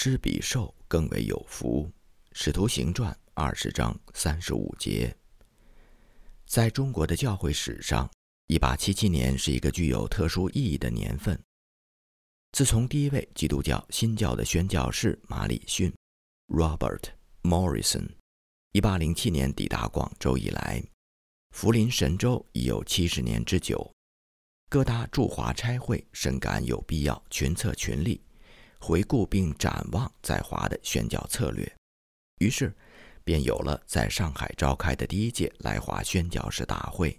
施比受更为有福。使徒行传二十章三十五节。在中国的教会史上，一八七七年是一个具有特殊意义的年份。自从第一位基督教新教的宣教士马里逊 （Robert Morrison） 一八零七年抵达广州以来，福临神州已有七十年之久。各大驻华差会深感有必要群策群力，回顾并展望在华的宣教策略，于是便有了在上海召开的第一届来华宣教士大会。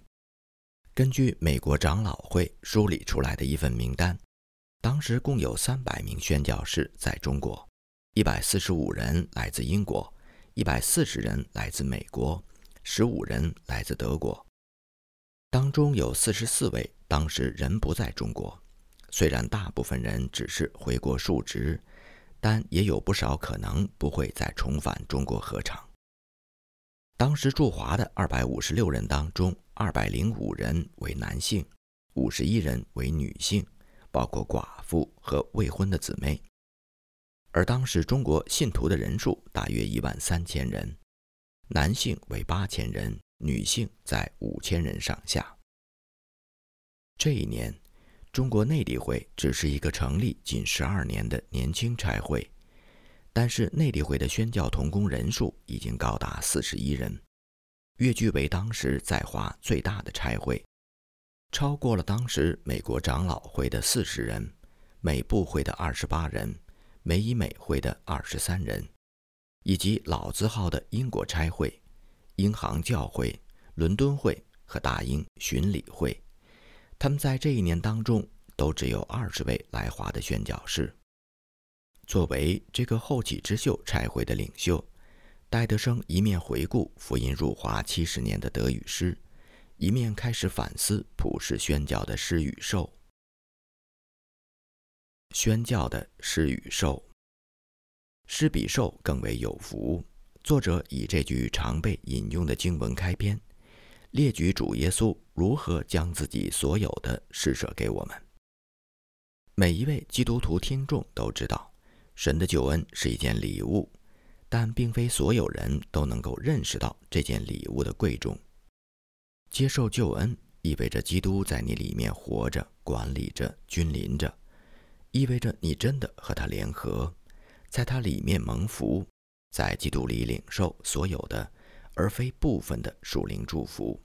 根据美国长老会梳理出来的一份名单，当时共有三百名宣教士在中国，一百四十五人来自英国，一百四十人来自美国，十五人来自德国。当中有四十四位当时人不在中国，虽然大部分人只是回国述职，但也有不少可能不会再重返中国合场。当时驻华的二百五十六人当中，二百零五人为男性，五十一人为女性，包括寡妇和未婚的姊妹。而当时中国信徒的人数大约一万三千人，男性为八千人。女性在五千人上下。这一年，中国内地会只是一个成立仅十二年的年轻差会，但是内地会的宣教同工人数已经高达四十一人，跃居为当时在华最大的差会，超过了当时美国长老会的四十人、美部会的二十八人、美以美会的二十三人，以及老字号的英国差会。英航教会、伦敦会和大英巡礼会，他们在这一年当中都只有二十位来华的宣教士。作为这个后起之秀差会的领袖，戴德生一面回顾福音入华七十年的德语诗，一面开始反思普世宣教的施与受。宣教的施与受，施比受更为有福。作者以这句常被引用的经文开篇，列举主耶稣如何将自己所有的施舍给我们。每一位基督徒听众都知道，神的救恩是一件礼物，但并非所有人都能够认识到这件礼物的贵重。接受救恩意味着基督在你里面活着、管理着、君临着，意味着你真的和他联合，在他里面蒙福。在基督里领受所有的，而非部分的属灵祝福，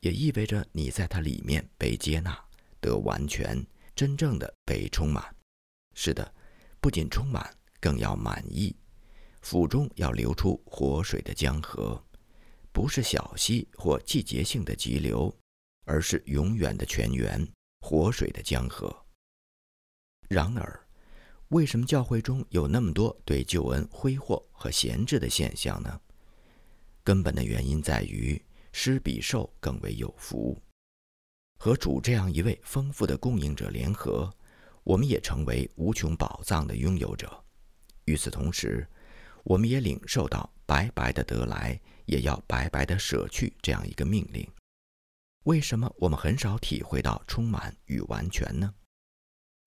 也意味着你在它里面被接纳、得完全、真正的被充满。是的，不仅充满，更要满意。腹中要流出活水的江河，不是小溪或季节性的急流，而是永远的泉源——活水的江河。然而。为什么教会中有那么多对救恩挥霍和闲置的现象呢？根本的原因在于施比受更为有福。和主这样一位丰富的供应者联合，我们也成为无穷宝藏的拥有者。与此同时，我们也领受到白白的得来，也要白白的舍去这样一个命令。为什么我们很少体会到充满与完全呢？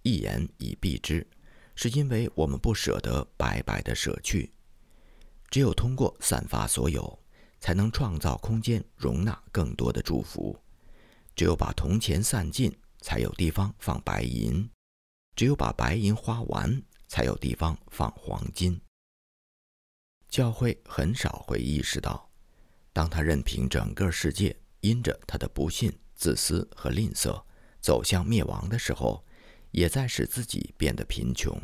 一言以蔽之。是因为我们不舍得白白的舍去，只有通过散发所有，才能创造空间容纳更多的祝福；只有把铜钱散尽，才有地方放白银；只有把白银花完，才有地方放黄金。教会很少会意识到，当他任凭整个世界因着他的不信、自私和吝啬走向灭亡的时候。也在使自己变得贫穷。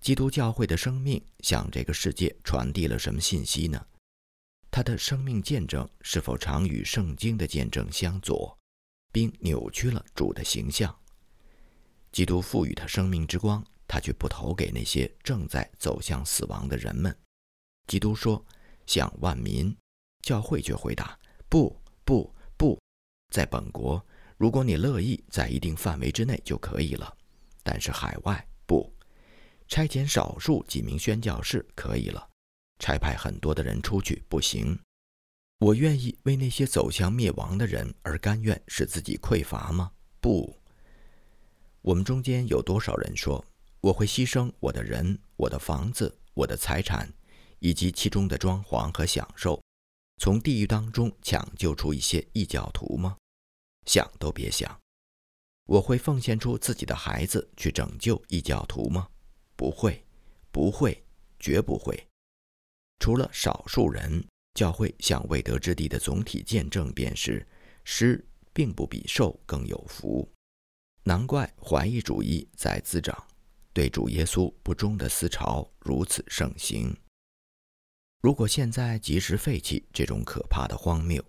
基督教会的生命向这个世界传递了什么信息呢？他的生命见证是否常与圣经的见证相左，并扭曲了主的形象？基督赋予他生命之光，他却不投给那些正在走向死亡的人们。基督说：“向万民。”教会却回答：“不，不，不，在本国。”如果你乐意在一定范围之内就可以了，但是海外不，差遣少数几名宣教士可以了，差派很多的人出去不行。我愿意为那些走向灭亡的人而甘愿使自己匮乏吗？不。我们中间有多少人说我会牺牲我的人、我的房子、我的财产，以及其中的装潢和享受，从地狱当中抢救出一些异教徒吗？想都别想。我会奉献出自己的孩子去拯救异教徒吗？不会，不会，绝不会。除了少数人，教会向未得之地的总体见证便是：施并不比受更有福。难怪怀疑主义在滋长，对主耶稣不忠的思潮如此盛行。如果现在及时废弃这种可怕的荒谬，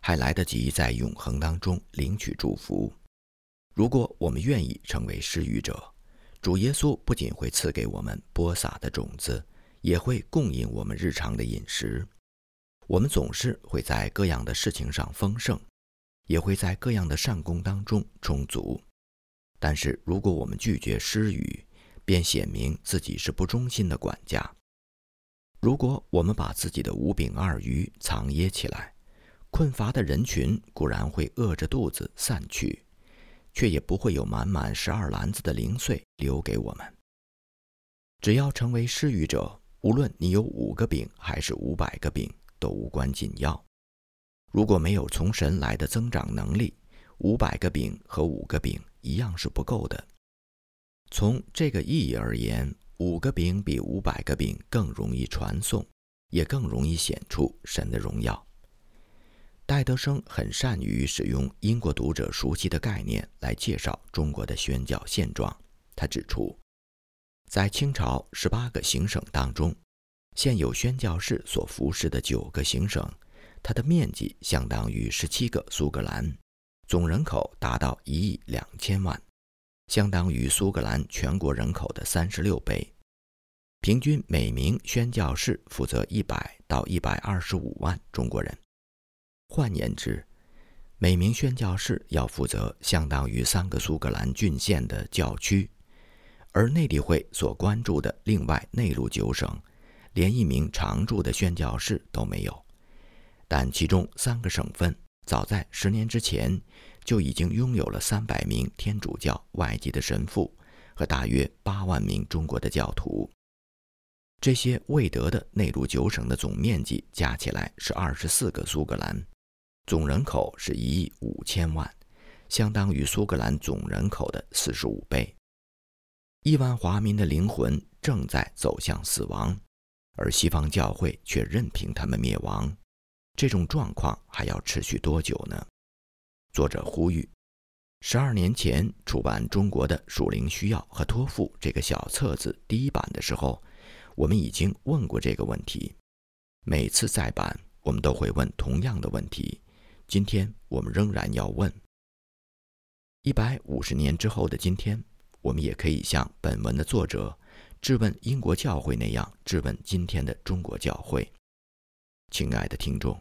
还来得及在永恒当中领取祝福。如果我们愿意成为施予者，主耶稣不仅会赐给我们播撒的种子，也会供应我们日常的饮食。我们总是会在各样的事情上丰盛，也会在各样的善功当中充足。但是，如果我们拒绝施予，便显明自己是不忠心的管家。如果我们把自己的五饼二鱼藏掖起来，困乏的人群固然会饿着肚子散去。却也不会有满满十二篮子的零碎留给我们。只要成为施予者，无论你有五个饼还是五百个饼，都无关紧要。如果没有从神来的增长能力，五百个饼和五个饼一样是不够的。从这个意义而言，五个饼比五百个饼更容易传送，也更容易显出神的荣耀。戴德生很善于使用英国读者熟悉的概念来介绍中国的宣教现状。他指出，在清朝十八个行省当中，现有宣教士所服侍的九个行省，它的面积相当于十七个苏格兰，总人口达到一亿两千万，相当于苏格兰全国人口的三十六倍。平均每名宣教士负责一百到一百二十五万中国人。换言之，每名宣教士要负责相当于三个苏格兰郡县的教区，而内地会所关注的另外内陆九省，连一名常驻的宣教士都没有。但其中三个省份早在十年之前就已经拥有了三百名天主教外籍的神父和大约八万名中国的教徒。这些未得的内陆九省的总面积加起来是二十四个苏格兰。总人口是一亿五千万，相当于苏格兰总人口的四十五倍。亿万华民的灵魂正在走向死亡，而西方教会却任凭他们灭亡。这种状况还要持续多久呢？作者呼吁：十二年前出版中国的《属灵需要和托付》这个小册子第一版的时候，我们已经问过这个问题。每次再版，我们都会问同样的问题。今天我们仍然要问：一百五十年之后的今天，我们也可以像本文的作者质问英国教会那样质问今天的中国教会。亲爱的听众，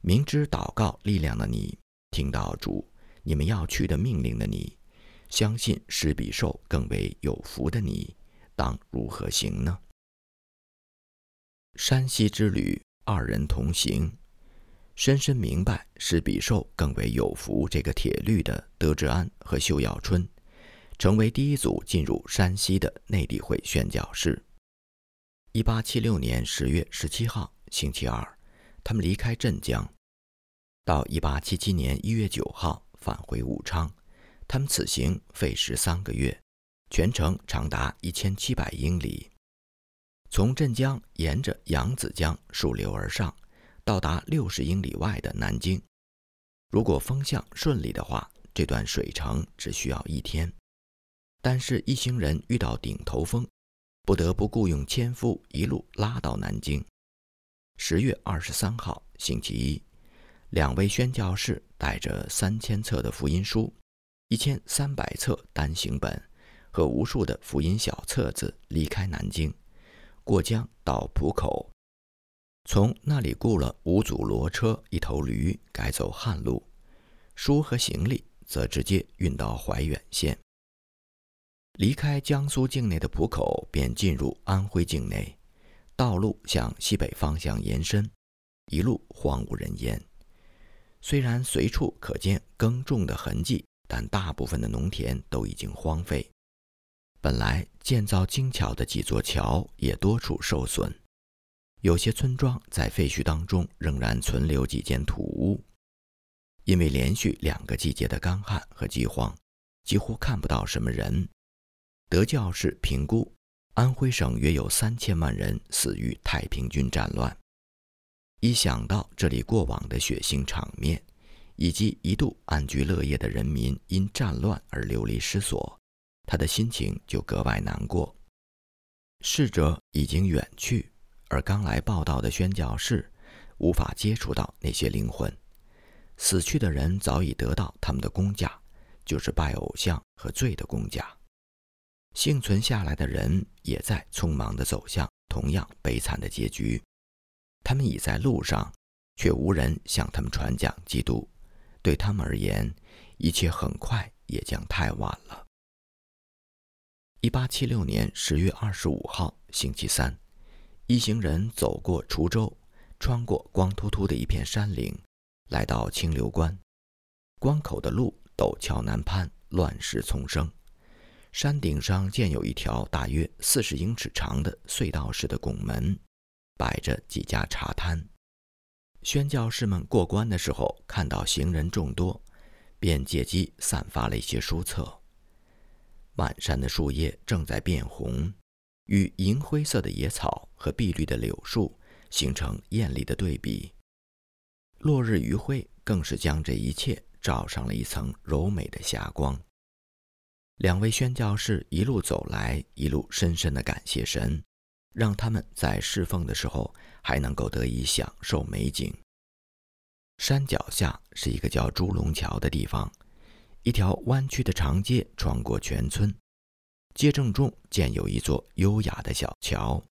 明知祷告力量的你，听到主你们要去的命令的你，相信施比受更为有福的你，当如何行呢？山西之旅，二人同行。深深明白是比受更为有福这个铁律的德志安和秀耀春，成为第一组进入山西的内地会宣教士。一八七六年十月十七号星期二，他们离开镇江，到一八七七年一月九号返回武昌。他们此行费时三个月，全程长达一千七百英里，从镇江沿着扬子江溯流而上。到达六十英里外的南京，如果风向顺利的话，这段水程只需要一天。但是，一行人遇到顶头风，不得不雇佣纤夫一路拉到南京。十月二十三号，星期一，两位宣教士带着三千册的福音书、一千三百册单行本和无数的福音小册子离开南京，过江到浦口。从那里雇了五组骡车、一头驴，改走旱路。书和行李则直接运到怀远县。离开江苏境内的浦口，便进入安徽境内。道路向西北方向延伸，一路荒无人烟。虽然随处可见耕种的痕迹，但大部分的农田都已经荒废。本来建造精巧的几座桥也多处受损，有些村庄在废墟当中仍然存留几间土屋。因为连续两个季节的干旱和饥荒，几乎看不到什么人。德教士评估，安徽省约有三千万人死于太平军战乱。一想到这里过往的血腥场面，以及一度安居乐业的人民因战乱而流离失所，他的心情就格外难过。逝者已经远去，而刚来报道的宣教士无法接触到那些灵魂。死去的人早已得到他们的工价，就是拜偶像和罪的工价。幸存下来的人也在匆忙地走向同样悲惨的结局。他们已在路上，却无人向他们传讲基督。对他们而言，一切很快也将太晚了。一八七六年十月二十五号，星期三，一行人走过滁州，穿过光秃秃的一片山岭。来到清流关，关口的路陡峭难攀，乱石丛生。山顶上建有一条大约四十英尺长的隧道式的拱门，摆着几家茶摊。宣教士们过关的时候，看到行人众多，便借机散发了一些书册。满山的树叶正在变红，与银灰色的野草和碧绿的柳树形成艳丽的对比。落日余晖更是将这一切照上了一层柔美的霞光。两位宣教士一路走来，一路深深的感谢神，让他们在侍奉的时候还能够得以享受美景。山脚下是一个叫猪龙桥的地方，一条弯曲的长街穿过全村，街正中建有一座优雅的小桥。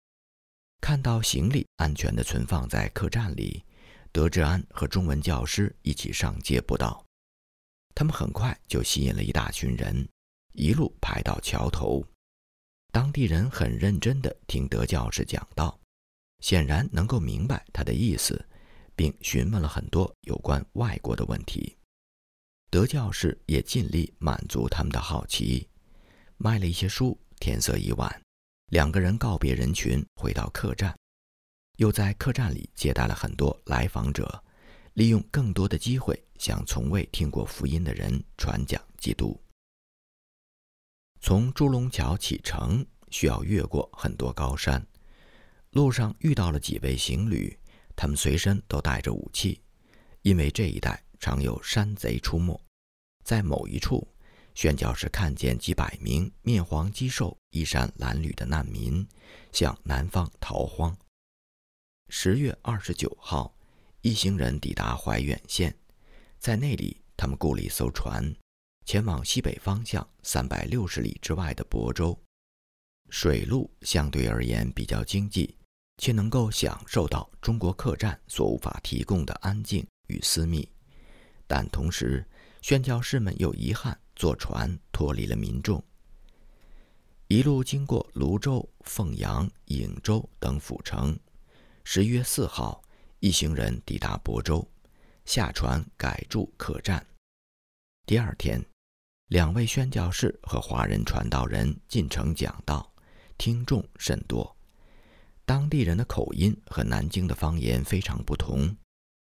看到行李安全地存放在客栈里。德志安和中文教师一起上街布道，他们很快就吸引了一大群人，一路排到桥头。当地人很认真地听德教士讲道，显然能够明白他的意思，并询问了很多有关外国的问题。德教士也尽力满足他们的好奇，卖了一些书。天色已晚，两个人告别人群，回到客栈。又在客栈里接待了很多来访者，利用更多的机会向从未听过福音的人传讲基督。从朱龙桥启程需要越过很多高山，路上遇到了几位行旅，他们随身都带着武器，因为这一带常有山贼出没。在某一处，宣教士看见几百名面黄肌瘦、衣衫褴褛的难民向南方逃荒。十月二十九号，一行人抵达怀远县，在那里，他们雇了一艘船，前往西北方向三百六十里之外的亳州。水路相对而言比较经济，且能够享受到中国客栈所无法提供的安静与私密。但同时，宣教士们又遗憾坐船脱离了民众。一路经过泸州、凤阳、颍州等府城。十月四号，一行人抵达亳州，下船改住客栈。第二天，两位宣教士和华人传道人进城讲道，听众甚多。当地人的口音和南京的方言非常不同，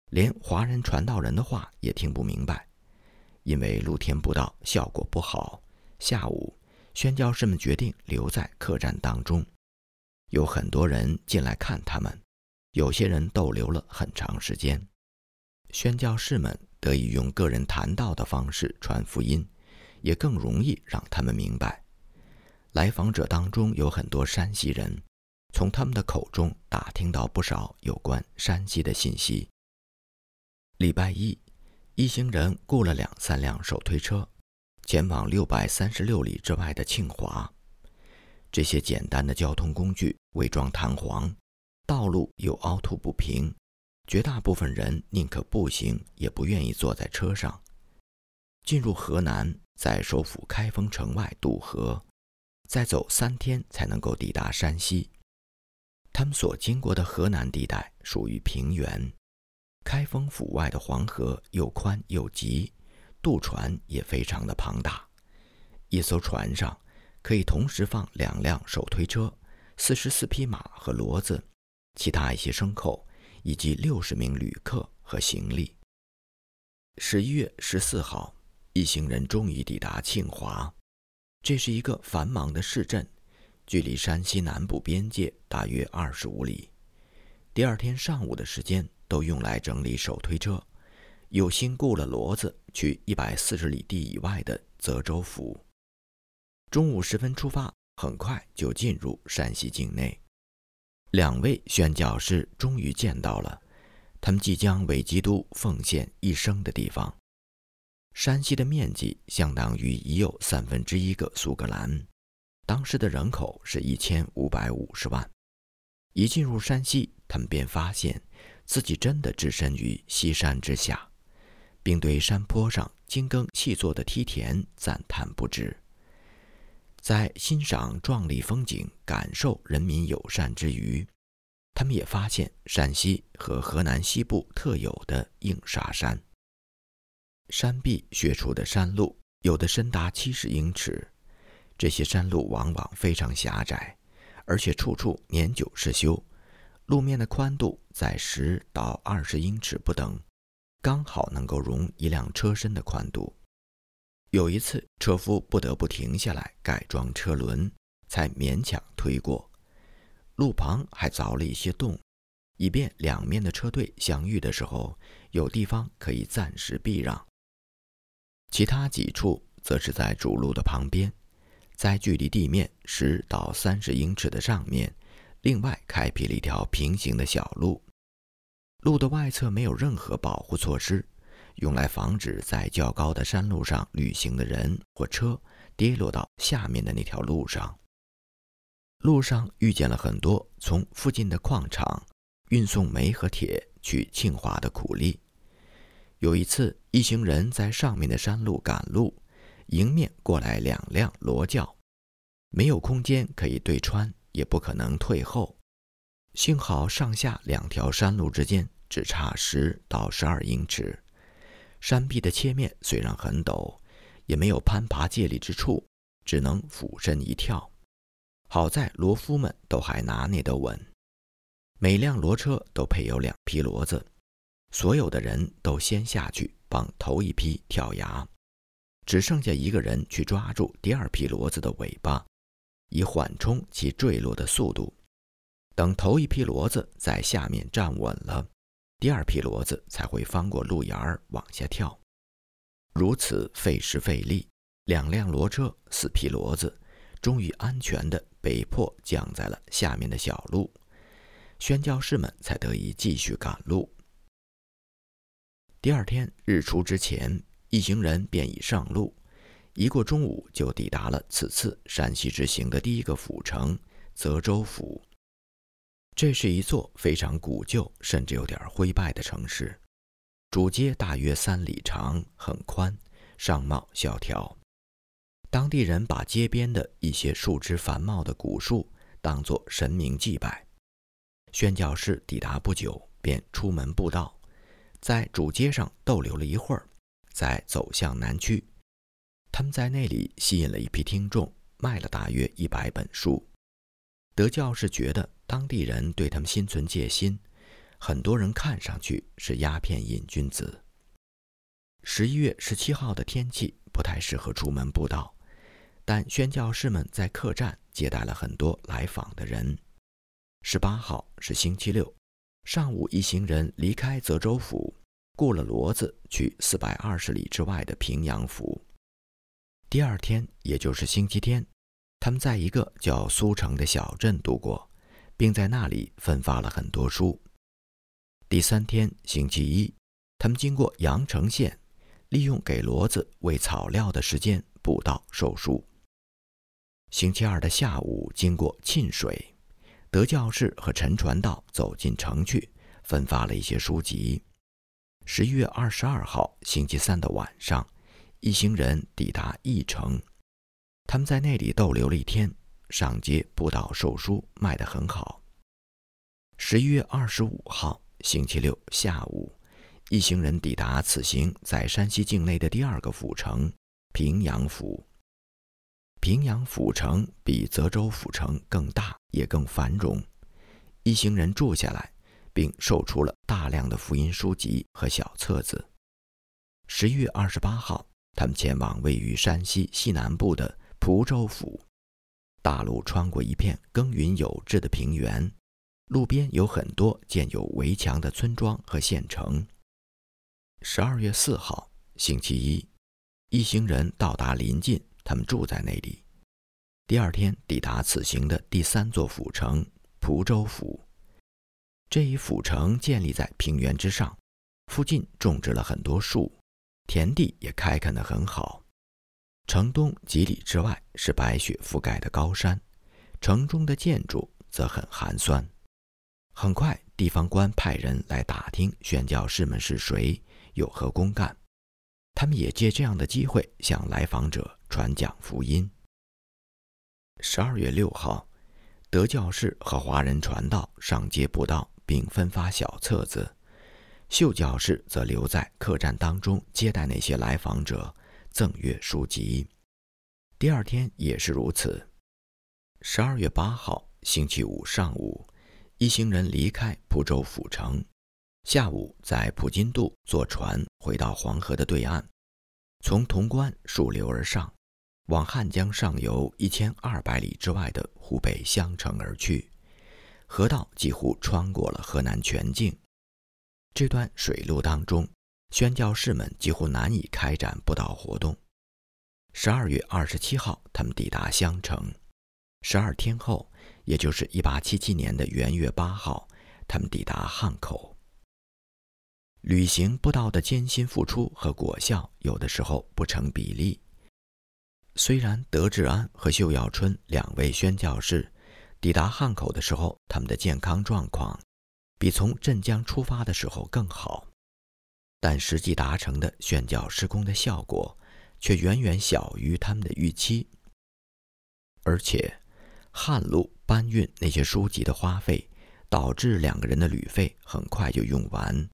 连华人传道人的话也听不明白。因为露天布道效果不好，下午宣教士们决定留在客栈当中，有很多人进来看他们。有些人逗留了很长时间，宣教士们得以用个人谈道的方式传福音，也更容易让他们明白。来访者当中有很多山西人，从他们的口中打听到不少有关山西的信息。礼拜一，一行人雇了两三辆手推车，前往六百三十六里之外的庆华。这些简单的交通工具伪装弹簧。道路又凹凸不平，绝大部分人宁可步行，也不愿意坐在车上。进入河南，在首府开封城外渡河，再走三天才能够抵达山西。他们所经过的河南地带属于平原，开封府外的黄河又宽又急，渡船也非常的庞大。一艘船上可以同时放两辆手推车、四十四匹马和骡子，其他一些牲口，以及六十名旅客和行李。十一月十四号，一行人终于抵达庆华，这是一个繁忙的市镇，距离山西南部边界大约二十五里。第二天上午的时间都用来整理手推车，有心雇了骡子去一百四十里地以外的泽州府。中午时分出发，很快就进入山西境内。两位宣教士终于见到了。他们即将为基督奉献一生的地方，山西的面积相当于已有三分之一个苏格兰，当时的人口是一千五百五十万。一进入山西，他们便发现自己真的置身于西山之下，并对山坡上精耕细作的梯田赞叹不止。在欣赏壮丽风景、感受人民友善之余，他们也发现陕西和河南西部特有的硬沙山。山壁削出的山路有的深达七十英尺，这些山路往往非常狭窄，而且处处年久失修，路面的宽度在十到二十英尺不等，刚好能够容一辆车身的宽度。有一次，车夫不得不停下来改装车轮，才勉强推过。路旁还凿了一些洞，以便两面的车队相遇的时候有地方可以暂时避让。其他几处则是在主路的旁边，在距离地面十到三十英尺的上面，另外开辟了一条平行的小路。路的外侧没有任何保护措施，用来防止在较高的山路上旅行的人或车跌落到下面的那条路上。路上遇见了很多从附近的矿场运送煤和铁去庆华的苦力。有一次，一行人在上面的山路赶路，迎面过来两辆骡轿，没有空间可以对穿，也不可能退后。幸好上下两条山路之间只差十到十二英尺，山壁的切面虽然很陡，也没有攀爬借力之处，只能俯身一跳。好在骡夫们都还拿捏得稳，每辆骡车都配有两匹骡子，所有的人都先下去帮头一批跳崖，只剩下一个人去抓住第二匹骡子的尾巴，以缓冲其坠落的速度。等头一批骡子在下面站稳了，第二批骡子才会翻过路沿儿往下跳。如此费时费力，两辆骡车，四匹骡子。终于安全地被迫降在了下面的小路，宣教士们才得以继续赶路。第二天日出之前，一行人便已上路，一过中午就抵达了此次山西之行的第一个府城——泽州府。这是一座非常古旧，甚至有点灰败的城市，主街大约三里长，很宽，上貌萧条。当地人把街边的一些树枝繁茂的古树当作神明祭拜。宣教士抵达不久，便出门布道，在主街上逗留了一会儿，再走向南区。他们在那里吸引了一批听众，卖了大约一百本书。德教士觉得当地人对他们心存戒心，很多人看上去是鸦片瘾君子。十一月十七号的天气不太适合出门布道。但宣教士们在客栈接待了很多来访的人。十八号是星期六，上午一行人离开泽州府，雇了骡子去四百二十里之外的平阳府。第二天，也就是星期天，他们在一个叫苏城的小镇度过，并在那里分发了很多书。第三天，星期一，他们经过阳城县，利用给骡子喂草料的时间补道授书。星期二的下午，经过沁水，德教士和陈传道走进城去，分发了一些书籍。十一月二十二号，星期三的晚上，一行人抵达义城，他们在那里逗留了一天，上街布道售书，卖得很好。十一月二十五号，星期六下午，一行人抵达此行在山西境内的第二个府城——平阳府。平阳府城比泽州府城更大，也更繁荣。一行人住下来，并售出了大量的福音书籍和小册子。十一月二十八号，他们前往位于山西西南部的蒲州府。大路穿过一片耕耘有致的平原，路边有很多建有围墙的村庄和县城。十二月四号，星期一，一行人到达临近，他们住在那里。第二天抵达此行的第三座府城蒲州府。这一府城建立在平原之上，附近种植了很多树，田地也开垦得很好。城东几里之外是白雪覆盖的高山，城中的建筑则很寒酸。很快，地方官派人来打听宣教士们是谁，有何公干。他们也借这样的机会向来访者传讲福音。十二月六号，德教士和华人传道上街布道，并分发小册子；秀教士则留在客栈当中接待那些来访者。赠阅书籍，第二天也是如此。十二月八号，星期五上午，一行人离开蒲州府城，下午在普津渡坐船回到黄河的对岸，从潼关溯流而上，往汉江上游一千二百里之外的湖北襄城而去。河道几乎穿过了河南全境，这段水路当中。宣教士们几乎难以开展布道活动。十二月二十七号，他们抵达襄城。十二天后，也就是一八七七年的元月八号，他们抵达汉口。旅行布道的艰辛付出和果效，有的时候不成比例。虽然德志安和秀耀春两位宣教士抵达汉口的时候，他们的健康状况比从镇江出发的时候更好。但实际达成的宣教施工的效果，却远远小于他们的预期。而且，旱路搬运那些书籍的花费，导致两个人的旅费很快就用完，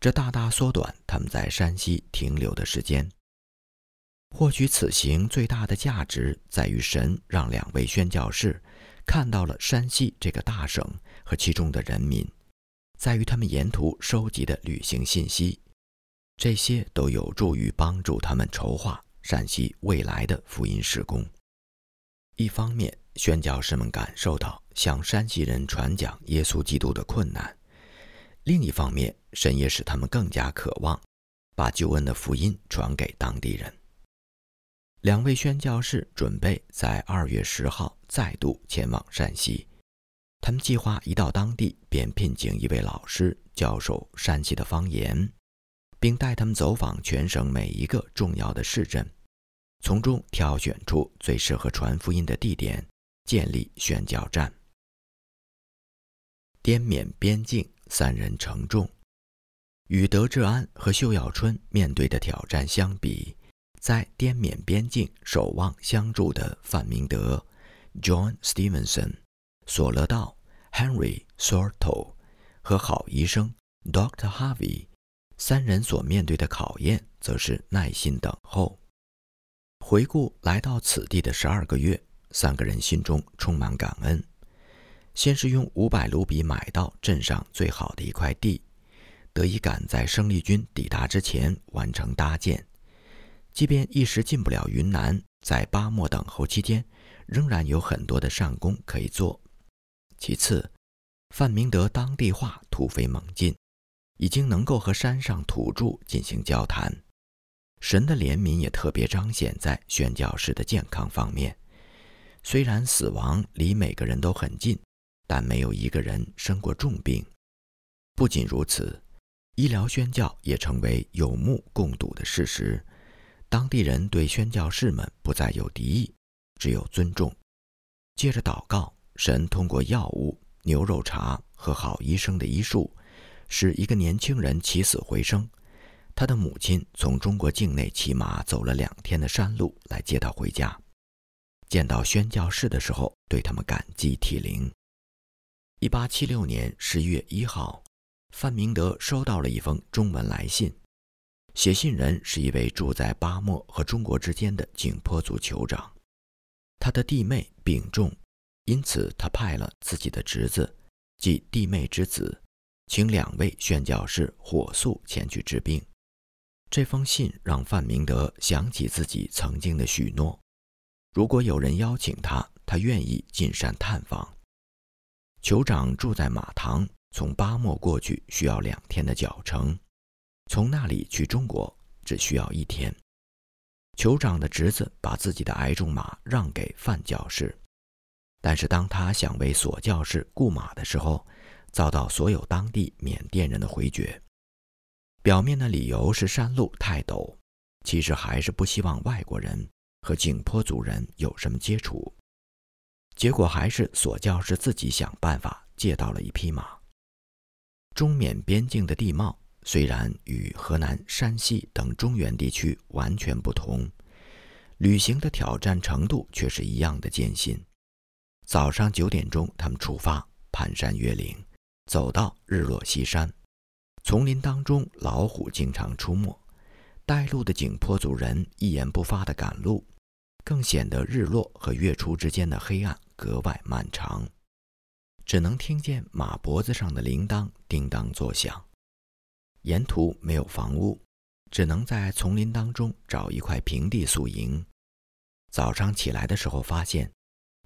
这大大缩短他们在山西停留的时间。或许此行最大的价值在于神让两位宣教士看到了山西这个大省和其中的人民，在于他们沿途收集的旅行信息。这些都有助于帮助他们筹划陕西未来的福音施工。一方面，宣教士们感受到向山西人传讲耶稣基督的困难；另一方面，神也使他们更加渴望把救恩的福音传给当地人。两位宣教士准备在二月十号再度前往山西，他们计划一到当地便聘请一位老师教授山西的方言。并带他们走访全省每一个重要的市镇，从中挑选出最适合传福音的地点，建立宣教站。滇缅边境三人承重，与德志安和秀耀春面对的挑战相比，在滇缅边境守望相助的范明德、John Stevenson、索勒道、Henry Sorto 和好医生 Dr. Harvey。三人所面对的考验，则是耐心等候。回顾来到此地的十二个月，三个人心中充满感恩。先是用五百卢比买到镇上最好的一块地，得以赶在生力军抵达之前完成搭建。即便一时进不了云南，在巴莫等候期间，仍然有很多的善功可以做。其次，范明德当地话突飞猛进。已经能够和山上土著进行交谈，神的怜悯也特别彰显在宣教士的健康方面。虽然死亡离每个人都很近，但没有一个人生过重病。不仅如此，医疗宣教也成为有目共睹的事实。当地人对宣教士们不再有敌意，只有尊重。接着祷告，神通过药物、牛肉茶和好医生的医术。使一个年轻人起死回生，他的母亲从中国境内骑马走了两天的山路来接他回家。见到宣教士的时候，对他们感激涕零。一八七六年十一月一号，范明德收到了一封中文来信，写信人是一位住在巴莫和中国之间的景颇族酋长。他的弟妹病重，因此他派了自己的侄子，即弟妹之子，请两位宣教士火速前去治病。这封信让范明德想起自己曾经的许诺：如果有人邀请他，他愿意进山探访。酋长住在马塘，从巴莫过去需要两天的脚程，从那里去中国只需要一天。酋长的侄子把自己的矮种马让给范教士，但是当他想为索教士雇马的时候，遭到所有当地缅甸人的回绝。表面的理由是山路太陡，其实还是不希望外国人和景颇族人有什么接触。结果还是索教是自己想办法借到了一匹马。中缅边境的地貌虽然与河南、山西等中原地区完全不同，旅行的挑战程度却是一样的艰辛。早上九点钟，他们出发，攀山越岭，走到日落西山。丛林当中，老虎经常出没。带路的景颇族人一言不发地赶路，更显得日落和月出之间的黑暗格外漫长。只能听见马脖子上的铃铛叮当作响。沿途没有房屋，只能在丛林当中找一块平地宿营。早上起来的时候，发现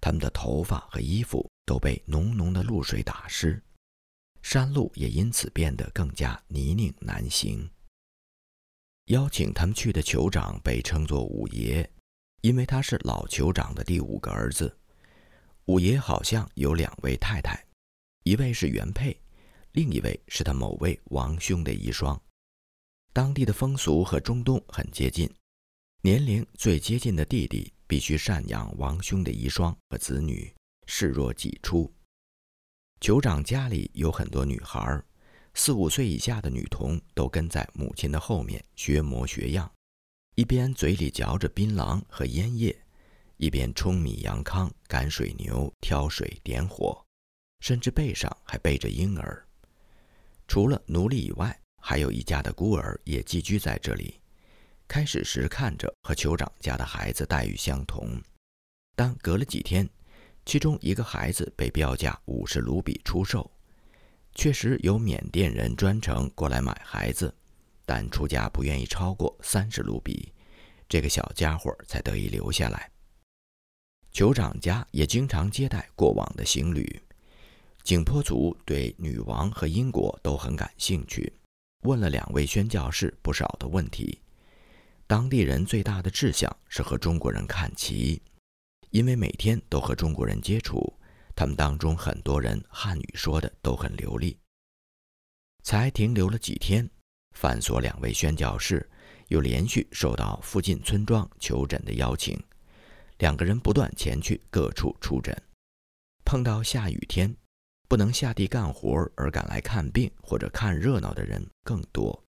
他们的头发和衣服都被浓浓的露水打湿。山路也因此变得更加泥泞难行。邀请他们去的酋长被称作五爷，因为他是老酋长的第五个儿子。五爷好像有两位太太，一位是原配，另一位是他某位王兄的遗孀。当地的风俗和中东很接近，年龄最接近的弟弟必须赡养王兄的遗孀和子女，视若己出。酋长家里有很多女孩，四五岁以下的女童都跟在母亲的后面学模学样，一边嘴里嚼着槟榔和烟叶，一边舂米扬糠、赶水牛、挑水点火，甚至背上还背着婴儿。除了奴隶以外，还有一家的孤儿也寄居在这里。开始时看着和酋长家的孩子待遇相同，但隔了几天。其中一个孩子被标价五十卢比出售，确实有缅甸人专程过来买孩子，但出价不愿意超过三十卢比，这个小家伙才得以留下来。酋长家也经常接待过往的行旅，景颇族对女王和英国都很感兴趣，问了两位宣教士不少的问题。当地人最大的志向是和中国人看齐。因为每天都和中国人接触，他们当中很多人汉语说的都很流利。才停留了几天，范索两位宣教士又连续受到附近村庄求诊的邀请，两个人不断前去各处出诊。碰到下雨天，不能下地干活而赶来看病或者看热闹的人更多。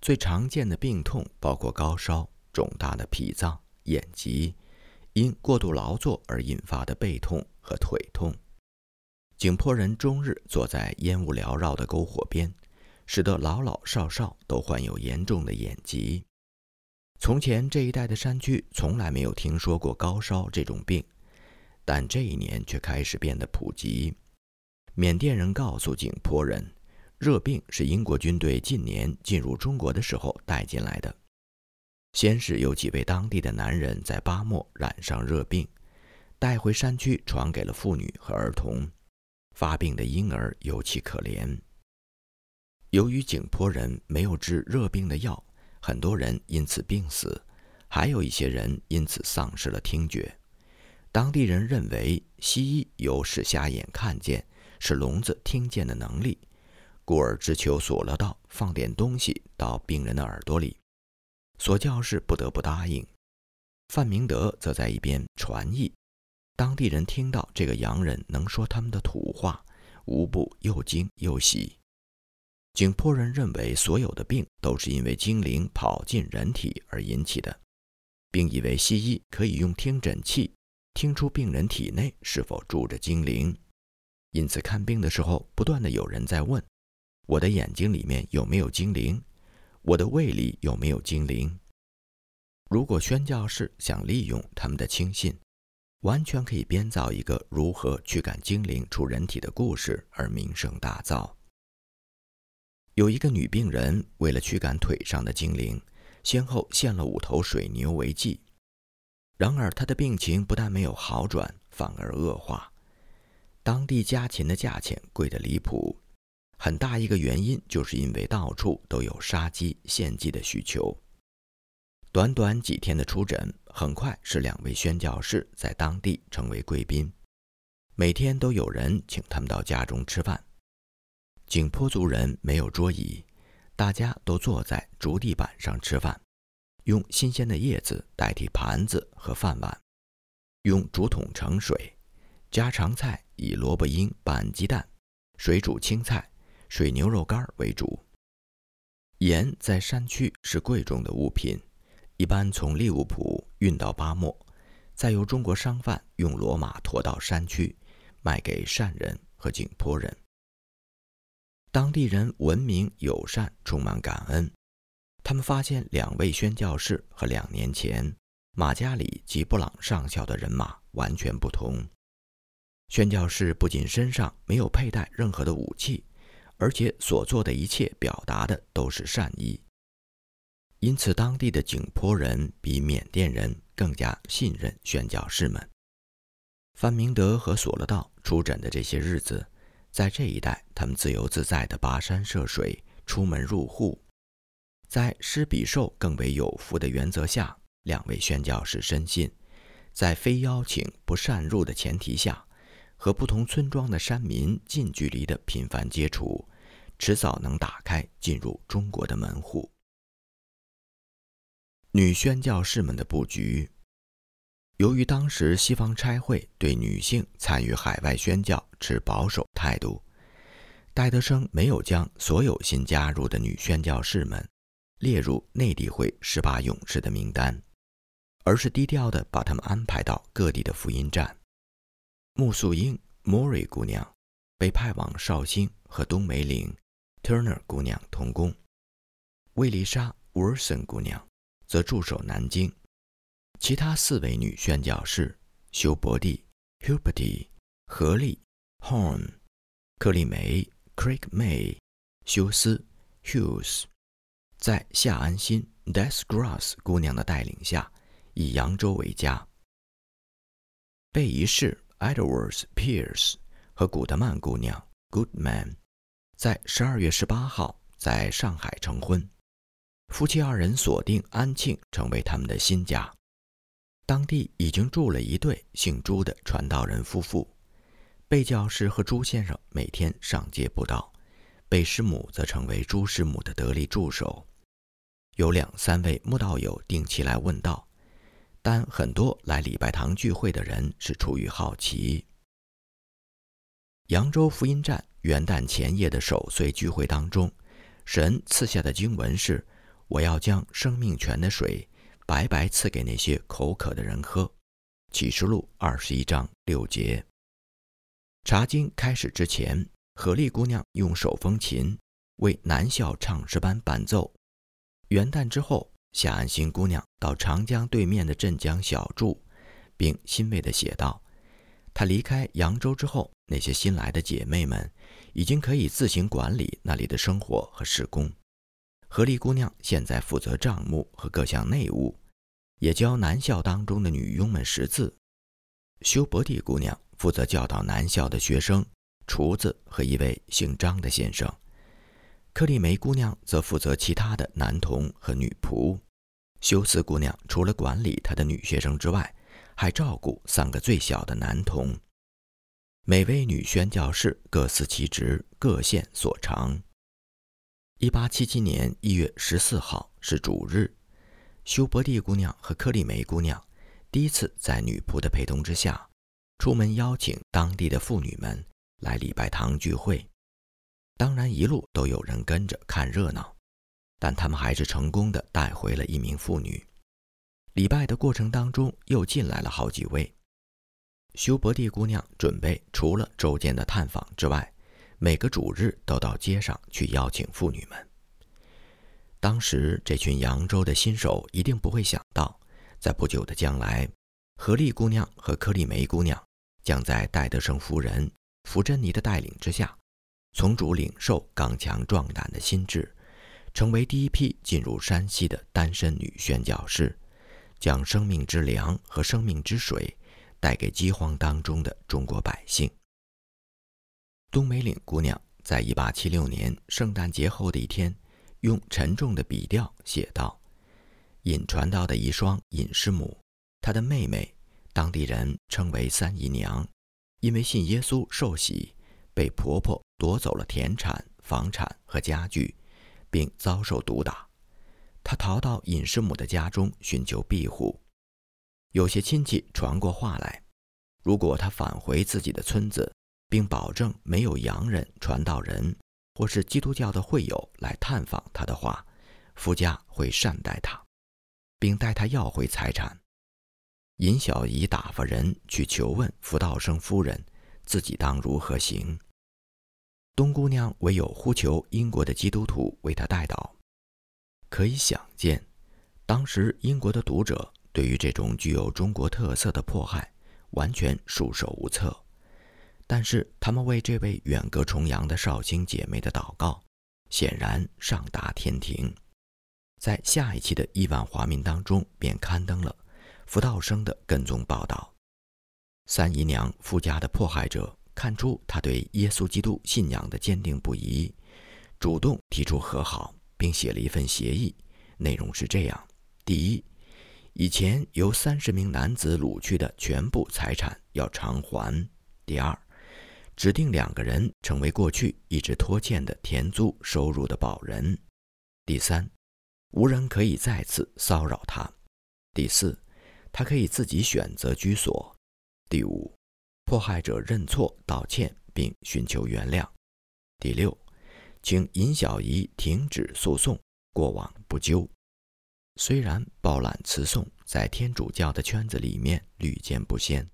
最常见的病痛包括高烧、肿大的脾脏、眼疾。因过度劳作而引发的背痛和腿痛，景颇人终日坐在烟雾缭绕的篝火边，使得老老少少都患有严重的眼疾。从前这一带的山区从来没有听说过高烧这种病，但这一年却开始变得普及。缅甸人告诉景颇人，热病是英国军队近年进入中国的时候带进来的。先是有几位当地的男人在巴莫染上热病，带回山区传给了妇女和儿童，发病的婴儿尤其可怜。由于景颇人没有治热病的药，很多人因此病死，还有一些人因此丧失了听觉。当地人认为西医有使瞎眼看见、使聋子听见的能力，故而只求索勒道放点东西到病人的耳朵里。索教士不得不答应，范明德则在一边传译。当地人听到这个洋人能说他们的土话，无不又惊又喜。景颇人认为所有的病都是因为精灵跑进人体而引起的，并以为西医可以用听诊器听出病人体内是否住着精灵。因此看病的时候，不断的有人在问：“我的眼睛里面有没有精灵？”我的胃里有没有精灵？如果宣教士想利用他们的轻信，完全可以编造一个如何驱赶精灵出人体的故事而名声大噪。有一个女病人为了驱赶腿上的精灵，先后献了五头水牛为祭。然而她的病情不但没有好转，反而恶化。当地家禽的价钱贵得离谱，很大一个原因就是因为到处都有杀鸡献祭的需求。短短几天的出诊，很快使两位宣教士在当地成为贵宾，每天都有人请他们到家中吃饭。景颇族人没有桌椅，大家都坐在竹地板上吃饭，用新鲜的叶子代替盘子和饭碗，用竹筒盛水，家常菜以萝卜缨拌鸡蛋、水煮青菜、水牛肉干为主。盐在山区是贵重的物品。一般从利物浦运到巴莫，再由中国商贩用骡马驮到山区，卖给善人和景颇人。当地人文明友善，充满感恩。他们发现两位宣教士和两年前马加里及布朗上校的人马完全不同。宣教士不仅身上没有佩戴任何的武器，而且所做的一切表达的都是善意。因此，当地的景颇人比缅甸人更加信任宣教士们。范明德和索勒道出诊的这些日子，在这一带，他们自由自在地跋山涉水，出门入户。在施比受更为有福的原则下，两位宣教士深信，在非邀请不擅入的前提下，和不同村庄的山民近距离的频繁接触，迟早能打开进入中国的门户。女宣教士们的布局。由于当时西方差会对女性参与海外宣教持保守态度，戴德生没有将所有新加入的女宣教士们列入内地会十八勇士的名单，而是低调地把他们安排到各地的福音站。穆素英 （Mori 姑娘）被派往绍兴和东梅岭 （Turner 姑娘）同工；魏丽莎 （Wilson 姑娘）。则驻守南京，其他四位女宣教士修伯蒂 （Huberty）、何丽 （Horn）、克利梅 （Craig May）、休斯 （Hughes） 在夏安心 （Desgrass） 姑娘的带领下，以扬州为家。贝仪士 （Edwards Pierce） 和古德曼姑娘 （Goodman） 在十二月十八号在上海成婚。夫妻二人锁定安庆成为他们的新家，当地已经住了一对姓朱的传道人夫妇。贝教师和朱先生每天上街布道，贝师母则成为朱师母的得力助手。有两三位慕道友定期来问道，但很多来礼拜堂聚会的人是出于好奇。扬州福音站元旦前夜的守岁聚会当中，神赐下的经文是。我要将生命泉的水白白赐给那些口渴的人喝。启示录二十一章六节。查经开始之前，何丽姑娘用手风琴为南校唱诗班伴奏。元旦之后，夏安心姑娘到长江对面的镇江小住，并欣慰地写道：“她离开扬州之后，那些新来的姐妹们已经可以自行管理那里的生活和施工。”何丽姑娘现在负责账目和各项内务，也教男校当中的女佣们识字。修伯蒂姑娘负责教导男校的学生、厨子和一位姓张的先生。克丽梅姑娘则负责其他的男童和女仆。修斯姑娘除了管理她的女学生之外，还照顾三个最小的男童。每位女宣教士各司其职，各献所长。一八七七年一月十四号是主日，修伯蒂姑娘和克利梅姑娘第一次在女仆的陪同之下，出门邀请当地的妇女们来礼拜堂聚会。当然，一路都有人跟着看热闹，但他们还是成功的带回了一名妇女。礼拜的过程当中，又进来了好几位。修伯蒂姑娘准备除了周间的探访之外。每个主日都到街上去邀请妇女们。当时这群扬州的新手一定不会想到，在不久的将来，何丽姑娘和柯丽梅姑娘将在戴德生夫人福珍妮的带领之下，从主领受刚强壮胆的心智，成为第一批进入山西的单身女宣教士，将生命之粮和生命之水带给饥荒当中的中国百姓。冬梅岭姑娘在一八七六年圣诞节后的一天，用沉重的笔调写道：“引传道的一双尹师母，她的妹妹，当地人称为三姨娘，因为信耶稣受洗，被婆婆夺走了田产、房产和家具，并遭受毒打。她逃到尹师母的家中寻求庇护。有些亲戚传过话来，如果她返回自己的村子。”并保证没有洋人、传道人或是基督教的会友来探访他的话，夫家会善待他，并带他要回财产。尹小姨打发人去求问福道生夫人，自己当如何行。冬姑娘唯有呼求英国的基督徒为她代祷。可以想见，当时英国的读者对于这种具有中国特色的迫害，完全束手无策。但是，他们为这位远隔重洋的绍兴姐妹的祷告，显然上达天庭。在下一期的亿万华民当中，便刊登了福道生的跟踪报道。三姨娘夫家的迫害者看出他对耶稣基督信仰的坚定不移，主动提出和好，并写了一份协议，内容是这样：第一，以前由三十名男子掳去的全部财产要偿还；第二，指定两个人成为过去一直拖欠的田租收入的保人。第三，无人可以再次骚扰他。第四，他可以自己选择居所。第五，迫害者认错道歉并寻求原谅。第六，请尹小姨停止诉讼，过往不究。虽然包揽词颂在天主教的圈子里面屡见不鲜。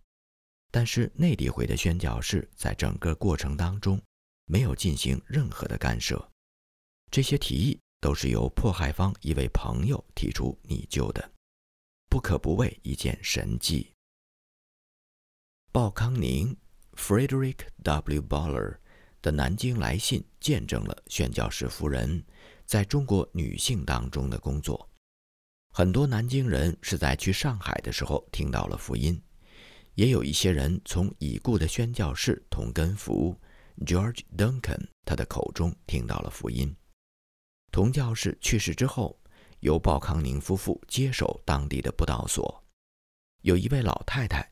但是内地会的宣教士在整个过程当中没有进行任何的干涉，这些提议都是由迫害方一位朋友提出拟就的，不可不谓一件神迹。鲍康宁 （Frederick W. Baller） 的南京来信见证了宣教士夫人在中国女性当中的工作。很多南京人是在去上海的时候听到了福音。也有一些人从已故的宣教士同根福 George Duncan 他的口中听到了福音。同教士去世之后，由鲍康宁夫妇接手当地的布道所。有一位老太太，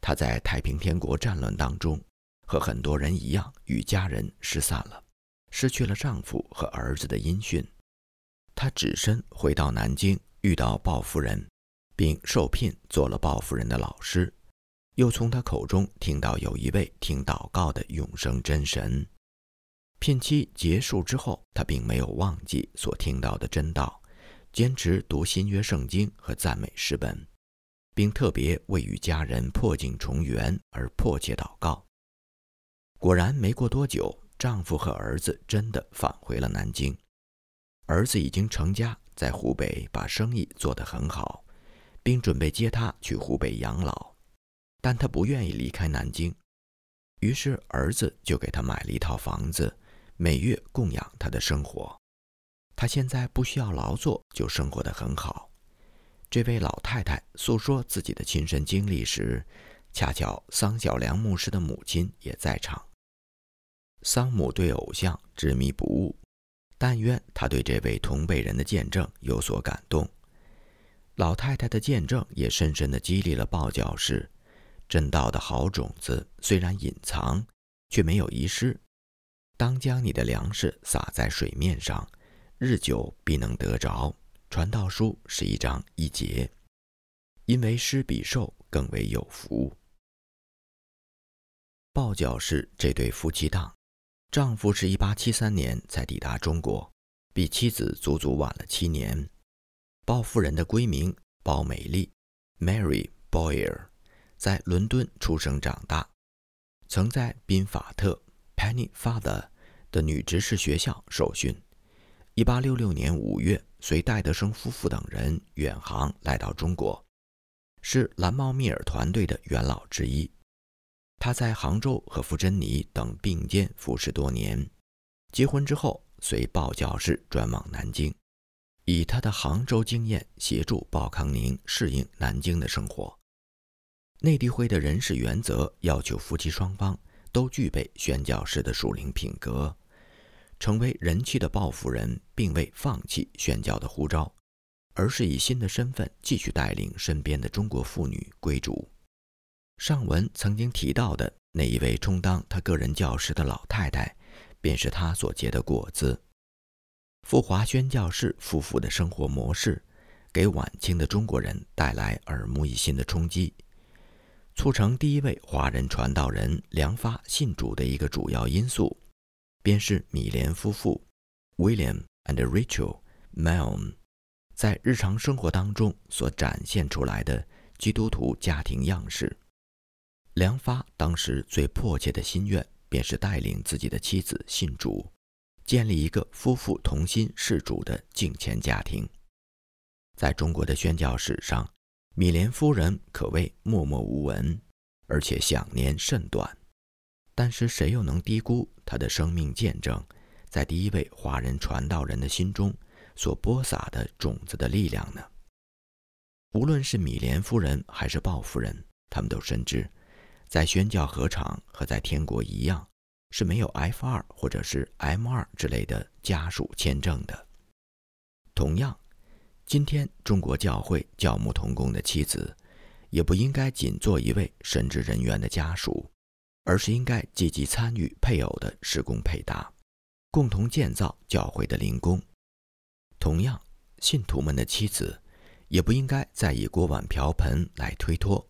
她在太平天国战乱当中，和很多人一样与家人失散了，失去了丈夫和儿子的音讯。她只身回到南京，遇到鲍夫人，并受聘做了鲍夫人的老师。又从他口中听到有一位听祷告的永生真神。聘期结束之后，他并没有忘记所听到的真道，坚持读新约圣经和赞美诗本，并特别为与家人破镜重圆而迫切祷告。果然，没过多久，丈夫和儿子真的返回了南京。儿子已经成家，在湖北把生意做得很好，并准备接他去湖北养老。但他不愿意离开南京，于是儿子就给他买了一套房子，每月供养他的生活。他现在不需要劳作，就生活得很好。这位老太太诉说自己的亲身经历时，恰巧桑小良牧师的母亲也在场。桑母对偶像执迷不悟，但愿他对这位同辈人的见证有所感动。老太太的见证也深深地激励了鲍教师。真道的好种子虽然隐藏，却没有遗失。当将你的粮食撒在水面上，日久必能得着。传道书是一章一节，因为施比受更为有福。鲍教士这对夫妻档，丈夫是一八七三年才抵达中国，比妻子足足晚了七年。鲍夫人的闺名鲍美丽，Mary Boyer。在伦敦出生长大，曾在宾法特 （Penny Father） 的女执事学校受训。1866年5月，随戴德生夫妇等人远航来到中国。是蓝猫密尔团队的元老之一。他在杭州和傅珍妮等并肩服侍多年。结婚之后，随鲍教士转往南京，以他的杭州经验协助鲍康宁适应南京的生活。内地会的人事原则要求夫妻双方都具备宣教士的属灵品格。成为人气的鲍夫人，并未放弃宣教的呼召，而是以新的身份继续带领身边的中国妇女归主。上文曾经提到的那一位充当他个人教师的老太太，便是他所结的果子。富华宣教士夫妇的生活模式，给晚清的中国人带来耳目一新的冲击。促成第一位华人传道人梁发信主的一个主要因素，便是米莲夫妇 （William and Rachel m e l m 在日常生活当中所展现出来的基督徒家庭样式。梁发当时最迫切的心愿，便是带领自己的妻子信主，建立一个夫妇同心事主的敬虔家庭。在中国的宣教史上，米莲夫人可谓默默无闻，而且享年甚短。但是谁又能低估她的生命见证，在第一位华人传道人的心中所播撒的种子的力量呢？无论是米莲夫人还是鲍夫人，他们都深知，在宣教合场和在天国一样，是没有 F 二或者是 M 二之类的家属签证的。同样。今天，中国教会教牧同工的妻子，也不应该仅做一位神职人员的家属，而是应该积极参与配偶的施工配搭，共同建造教会的灵宫。同样，信徒们的妻子，也不应该再以锅碗瓢盆来推脱，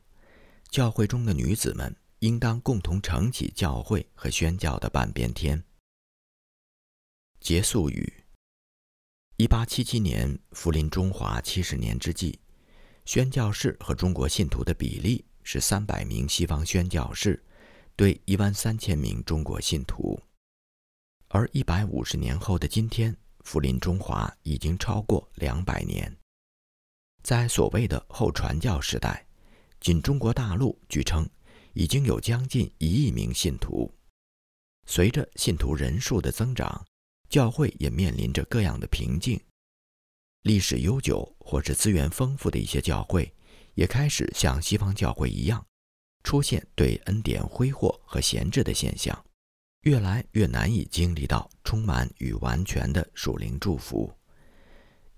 教会中的女子们应当共同撑起教会和宣教的半边天。结束语。一八七七年，福临中华七十年之际，宣教士和中国信徒的比例是三百名西方宣教士对一万三千名中国信徒。而一百五十年后的今天，福临中华已经超过两百年。在所谓的后传教时代，仅中国大陆据称已经有将近一亿名信徒。随着信徒人数的增长，教会也面临着各样的瓶颈，历史悠久或是资源丰富的一些教会，也开始像西方教会一样，出现对恩典挥霍和闲置的现象，越来越难以经历到充满与完全的属灵祝福。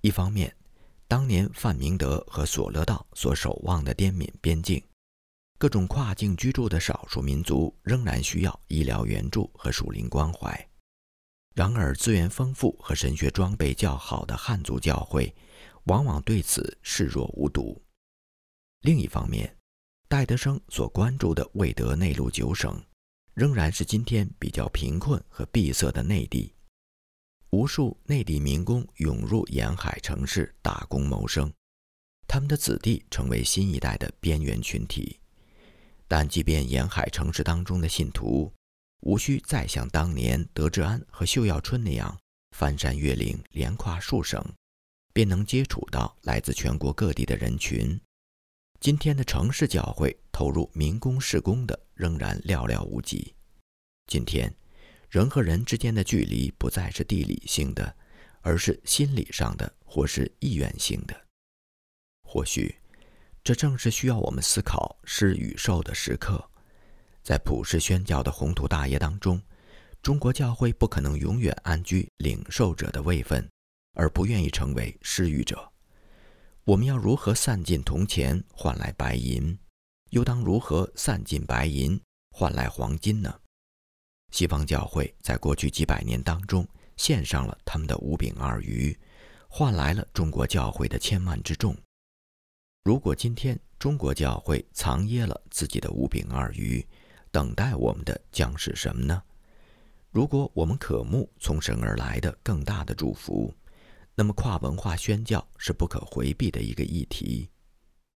一方面，当年范明德和索勒道所守望的滇缅边境，各种跨境居住的少数民族仍然需要医疗援助和属灵关怀。然而，资源丰富和神学装备较好的汉族教会，往往对此视若无睹。另一方面，戴德生所关注的魏德内陆九省，仍然是今天比较贫困和闭塞的内地。无数内地民工涌入沿海城市打工谋生，他们的子弟成为新一代的边缘群体。但即便沿海城市当中的信徒，无需再像当年德志安和秀耀春那样翻山越岭、连跨数省，便能接触到来自全国各地的人群。今天的城市教会投入民工事工的仍然寥寥无几。今天，人和人之间的距离不再是地理性的，而是心理上的或是意愿性的。或许，这正是需要我们思考施与受的时刻。在普世宣教的宏图大业当中，中国教会不可能永远安居领受者的位分，而不愿意成为施予者。我们要如何散尽铜钱换来白银？又当如何散尽白银换来黄金呢？西方教会在过去几百年当中献上了他们的五饼二鱼，换来了中国教会的千万之众。如果今天中国教会藏掖了自己的五饼二鱼，等待我们的将是什么呢？如果我们渴慕从神而来的更大的祝福，那么跨文化宣教是不可回避的一个议题。